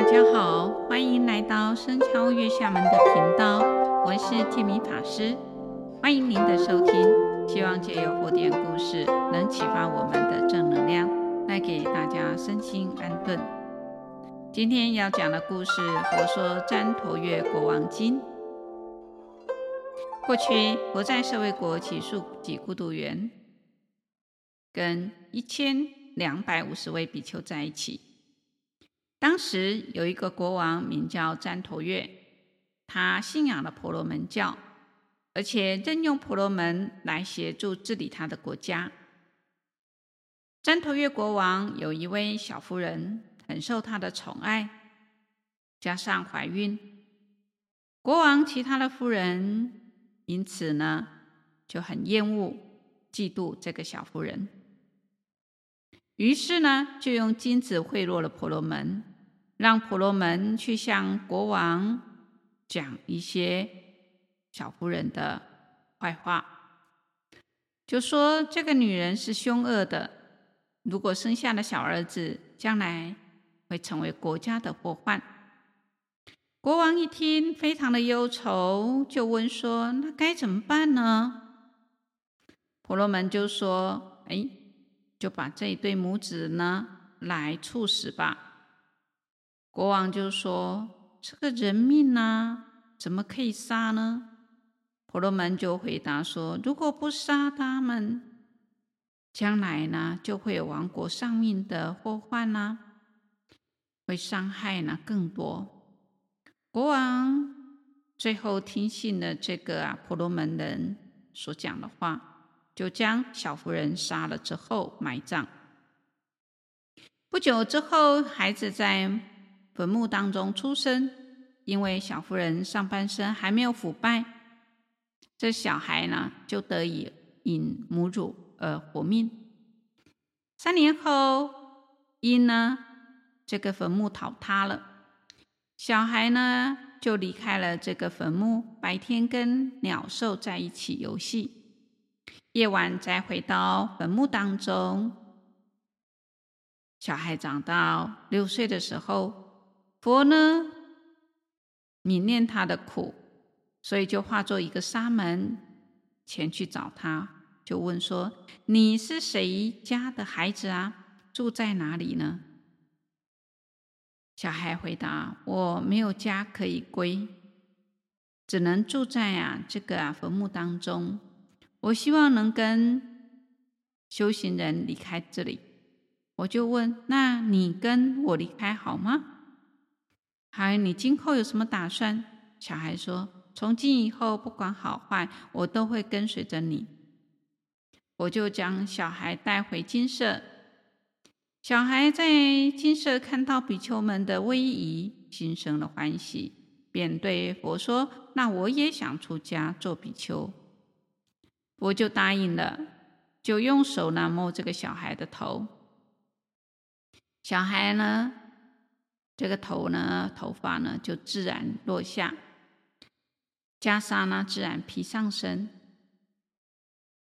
大家好，欢迎来到僧敲月下门的频道，我是建明法师，欢迎您的收听。希望借由佛典故事，能启发我们的正能量，带给大家身心安顿。今天要讲的故事，佛说旃陀月国王经。过去，佛在舍卫国只树给孤独园，跟一千两百五十位比丘在一起。当时有一个国王名叫旃陀月，他信仰了婆罗门教，而且任用婆罗门来协助治理他的国家。旃陀月国王有一位小夫人，很受他的宠爱，加上怀孕，国王其他的夫人因此呢就很厌恶、嫉妒这个小夫人，于是呢就用金子贿赂了婆罗门。让婆罗门去向国王讲一些小夫人的坏话，就说这个女人是凶恶的，如果生下了小儿子，将来会成为国家的祸患。国王一听，非常的忧愁，就问说：“那该怎么办呢？”婆罗门就说：“哎，就把这一对母子呢来处死吧。”国王就说：“这个人命啊，怎么可以杀呢？”婆罗门就回答说：“如果不杀他们，将来呢就会有亡国丧命的祸患呢，会伤害呢更多。”国王最后听信了这个啊婆罗门人所讲的话，就将小夫人杀了之后埋葬。不久之后，孩子在坟墓当中出生，因为小妇人上半身还没有腐败，这小孩呢就得以饮母乳而活命。三年后，因呢这个坟墓倒塌了，小孩呢就离开了这个坟墓，白天跟鸟兽在一起游戏，夜晚再回到坟墓当中。小孩长到六岁的时候。佛呢，悯念他的苦，所以就化作一个沙门前去找他，就问说：“你是谁家的孩子啊？住在哪里呢？”小孩回答：“我没有家可以归，只能住在啊这个啊坟墓当中。我希望能跟修行人离开这里。”我就问：“那你跟我离开好吗？”孩，你今后有什么打算？小孩说：“从今以后，不管好坏，我都会跟随着你。”我就将小孩带回金舍。小孩在金舍看到比丘们的威仪，心生了欢喜，便对佛说：“那我也想出家做比丘。”佛就答应了，就用手呢摸这个小孩的头。小孩呢？这个头呢，头发呢就自然落下，袈裟呢自然披上身。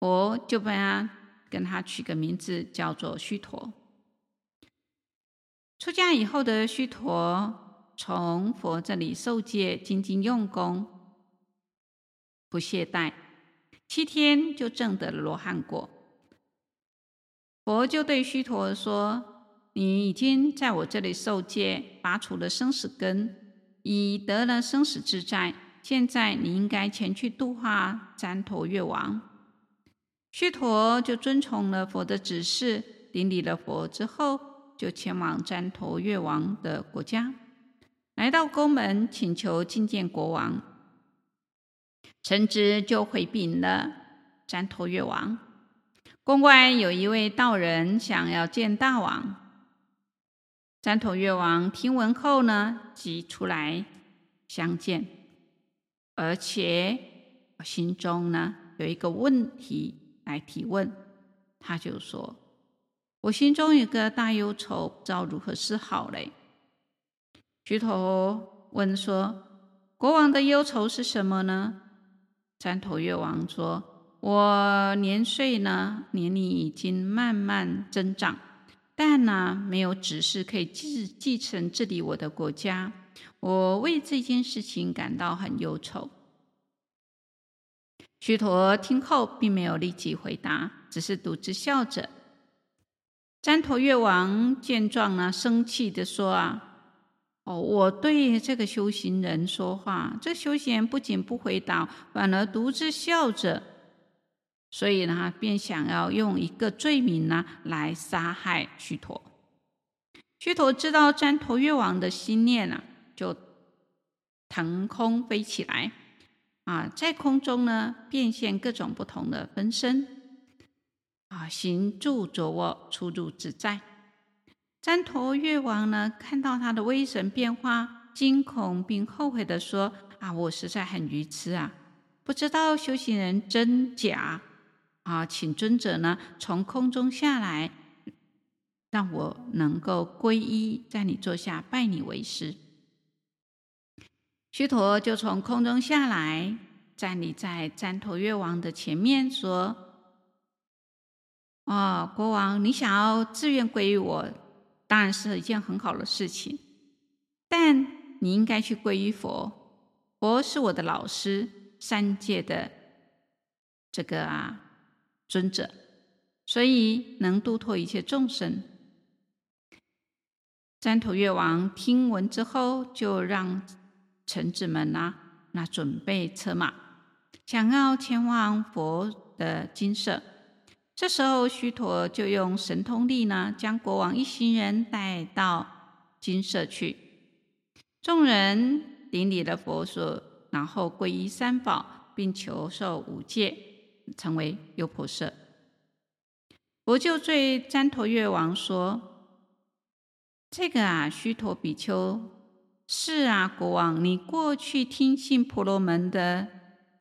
佛就把他跟他取个名字，叫做须陀。出家以后的须陀，从佛这里受戒，精进用功，不懈怠，七天就证得了罗汉果。佛就对须陀说。你已经在我这里受戒，拔除了生死根，已得了生死自在。现在你应该前去度化旃陀月王。须陀就遵从了佛的指示，顶礼了佛之后，就前往旃陀月王的国家，来到宫门，请求觐见国王。臣子就回禀了旃陀月王，宫外有一位道人想要见大王。旃陀月王听闻后呢，即出来相见，而且心中呢有一个问题来提问，他就说：“我心中有个大忧愁，不知道如何是好嘞。”须陀问说：“国王的忧愁是什么呢？”旃陀月王说：“我年岁呢，年龄已经慢慢增长。”但呢，没有指示可以继继承治理我的国家。我为这件事情感到很忧愁。须陀听后，并没有立即回答，只是独自笑着。旃陀越王见状呢，生气地说：“啊，哦，我对这个修行人说话，这修行人不仅不回答，反而独自笑着。所以呢，便想要用一个罪名呢来杀害虚陀。虚陀知道旃陀越王的心念啊，就腾空飞起来，啊，在空中呢变现各种不同的分身。”啊，行住坐卧，出入自在。旃陀越王呢，看到他的威神变化，惊恐并后悔地说：“啊，我实在很愚痴啊，不知道修行人真假啊，请尊者呢从空中下来，让我能够皈依，在你座下拜你为师。”须陀就从空中下来，站立在旃陀越王的前面说。哦，国王，你想要自愿皈依我，当然是一件很好的事情。但你应该去皈依佛，佛是我的老师，三界的这个啊尊者，所以能度脱一切众生。旃陀越王听闻之后，就让臣子们啊，那准备车马，想要前往佛的金舍。这时候，须陀就用神通力呢，将国王一行人带到金舍去。众人顶礼了佛所，然后皈依三宝，并求受五戒，成为优婆塞。佛就对旃陀越王说：“这个啊，须陀比丘，是啊，国王，你过去听信婆罗门的。”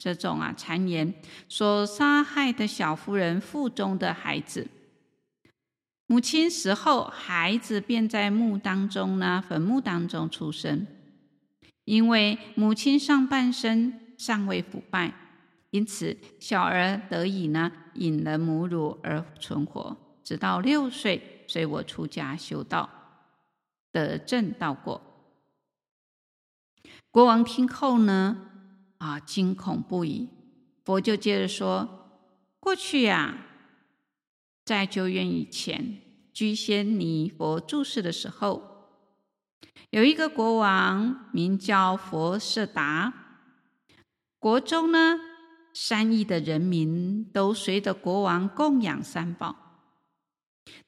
这种啊谗言所杀害的小夫人腹中的孩子，母亲死后，孩子便在墓当中呢，坟墓当中出生。因为母亲上半身尚未腐败，因此小儿得以呢饮了母乳而存活，直到六岁，随我出家修道，得正道果。国王听后呢，啊！惊恐不已。佛就接着说：“过去呀、啊，在久远以前，居仙尼佛住世的时候，有一个国王名叫佛舍达。国中呢，三亿的人民都随着国王供养三宝。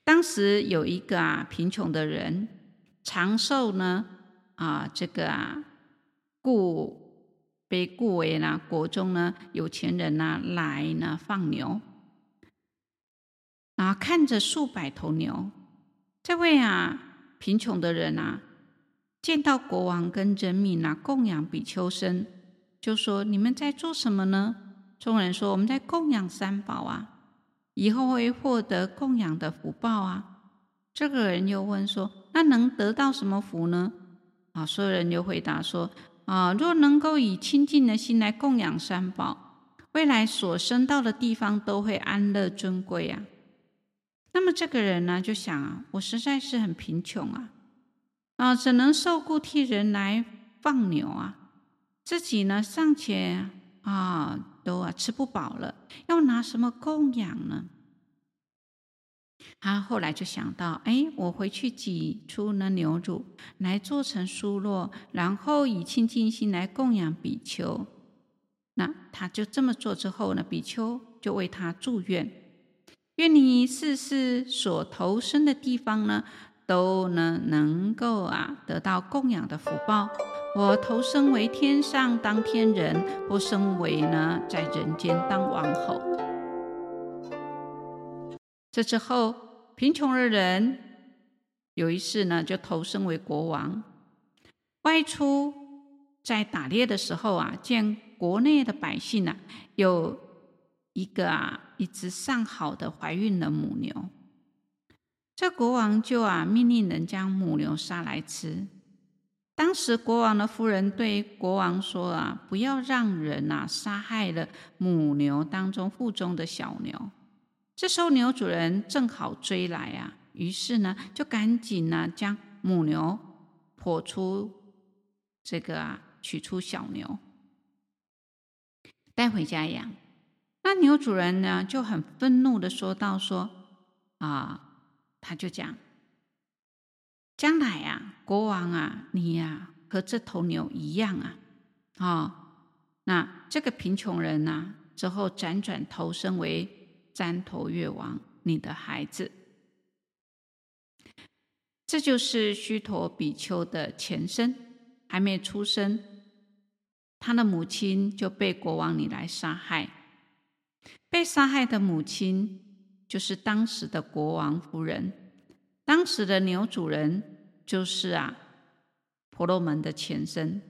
当时有一个啊贫穷的人，长寿呢啊这个啊故。”被雇为呢国中呢有钱人呢来呢放牛，啊看着数百头牛，这位啊贫穷的人啊见到国王跟人民啊供养比丘僧，就说：你们在做什么呢？众人说：我们在供养三宝啊，以后会获得供养的福报啊。这个人又问说：那能得到什么福呢？啊，所有人又回答说。啊，若能够以清净的心来供养三宝，未来所生到的地方都会安乐尊贵啊。那么这个人呢，就想啊，我实在是很贫穷啊，啊，只能受雇替人来放牛啊，自己呢尚且啊都啊吃不饱了，要拿什么供养呢？他后来就想到，哎，我回去挤出那牛乳来做成酥酪，然后以清净心来供养比丘。那他就这么做之后呢，比丘就为他祝愿，愿你世世所投生的地方呢，都能能够啊得到供养的福报。我投生为天上当天人，或生为呢在人间当王后。这之后。贫穷的人有一次呢，就投生为国王，外出在打猎的时候啊，见国内的百姓啊，有一个啊，一只上好的怀孕的母牛，这国王就啊命令人将母牛杀来吃。当时国王的夫人对国王说啊，不要让人啊杀害了母牛当中腹中的小牛。这时候牛主人正好追来啊，于是呢，就赶紧呢将母牛剖出这个啊，取出小牛带回家养。那牛主人呢就很愤怒的说道：“说啊，他就讲，将来啊，国王啊，你呀、和这头牛一样啊，啊、哦，那这个贫穷人呐、之后辗转投生为旃陀月王，你的孩子。这就是须陀比丘的前身，还没出生，他的母亲就被国王你来杀害。”被杀害的母亲就是当时的国王夫人，当时的牛主人就是啊婆罗门的前身。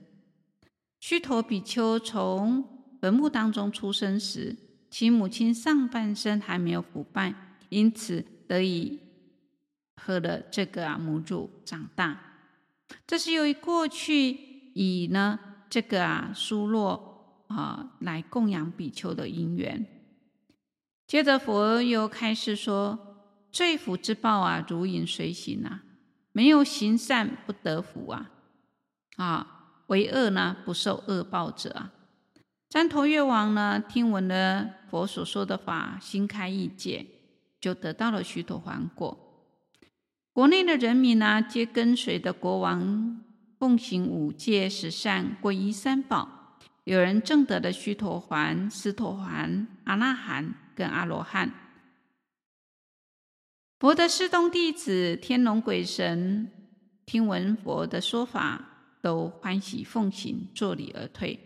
须陀比丘从坟墓当中出生时，其母亲上半身还没有腐败，因此得以喝了这个啊母乳长大。这是由于过去以呢这个啊疏落啊来供养比丘的因缘。接着佛又开始说：“罪福之报啊，如影随形啊，没有行善不得福啊，啊，为恶呢不受恶报者啊。”旃陀月王呢，听闻了佛所说的法，心开意解，就得到了须陀洹果。国内的人民呢，皆跟随的国王奉行五戒十善，皈依三宝，有人证得了须陀洹、斯陀洹、阿那含。跟阿罗汉，佛的侍东弟子天龙鬼神听闻佛的说法，都欢喜奉行，作礼而退。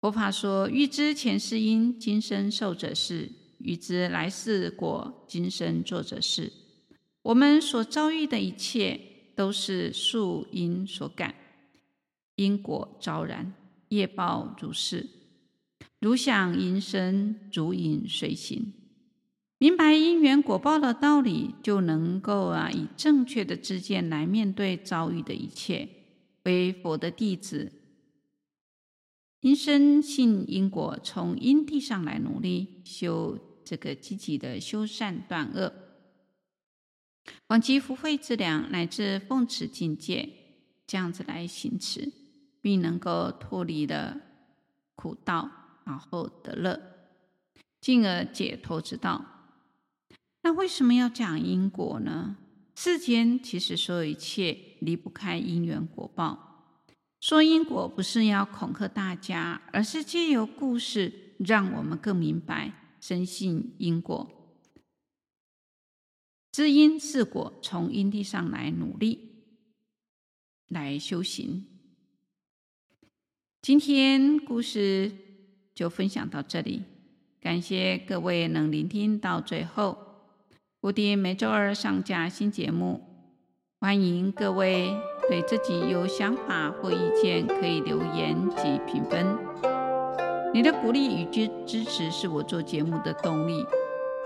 佛法说：欲知前世因，今生受者是；欲知来世果，今生作者是。我们所遭遇的一切，都是宿因所感，因果昭然，业报如是。如响应声，如影随形。明白因缘果报的道理，就能够啊，以正确的知见来面对遭遇的一切。为佛的弟子，因生信因果，从因地上来努力修这个积极的修善断恶，广积福慧之粮，乃至奉持境界，这样子来行持，并能够脱离了苦道。然后得乐，进而解脱之道。那为什么要讲因果呢？世间其实所有一切离不开因缘果报。说因果不是要恐吓大家，而是借由故事让我们更明白，深信因果。知因是果，从因地上来努力来修行。今天故事。就分享到这里，感谢各位能聆听到最后。固定每周二上架新节目，欢迎各位对自己有想法或意见可以留言及评分。你的鼓励与支支持是我做节目的动力。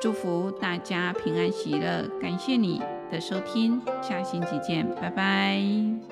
祝福大家平安喜乐，感谢你的收听，下星期见，拜拜。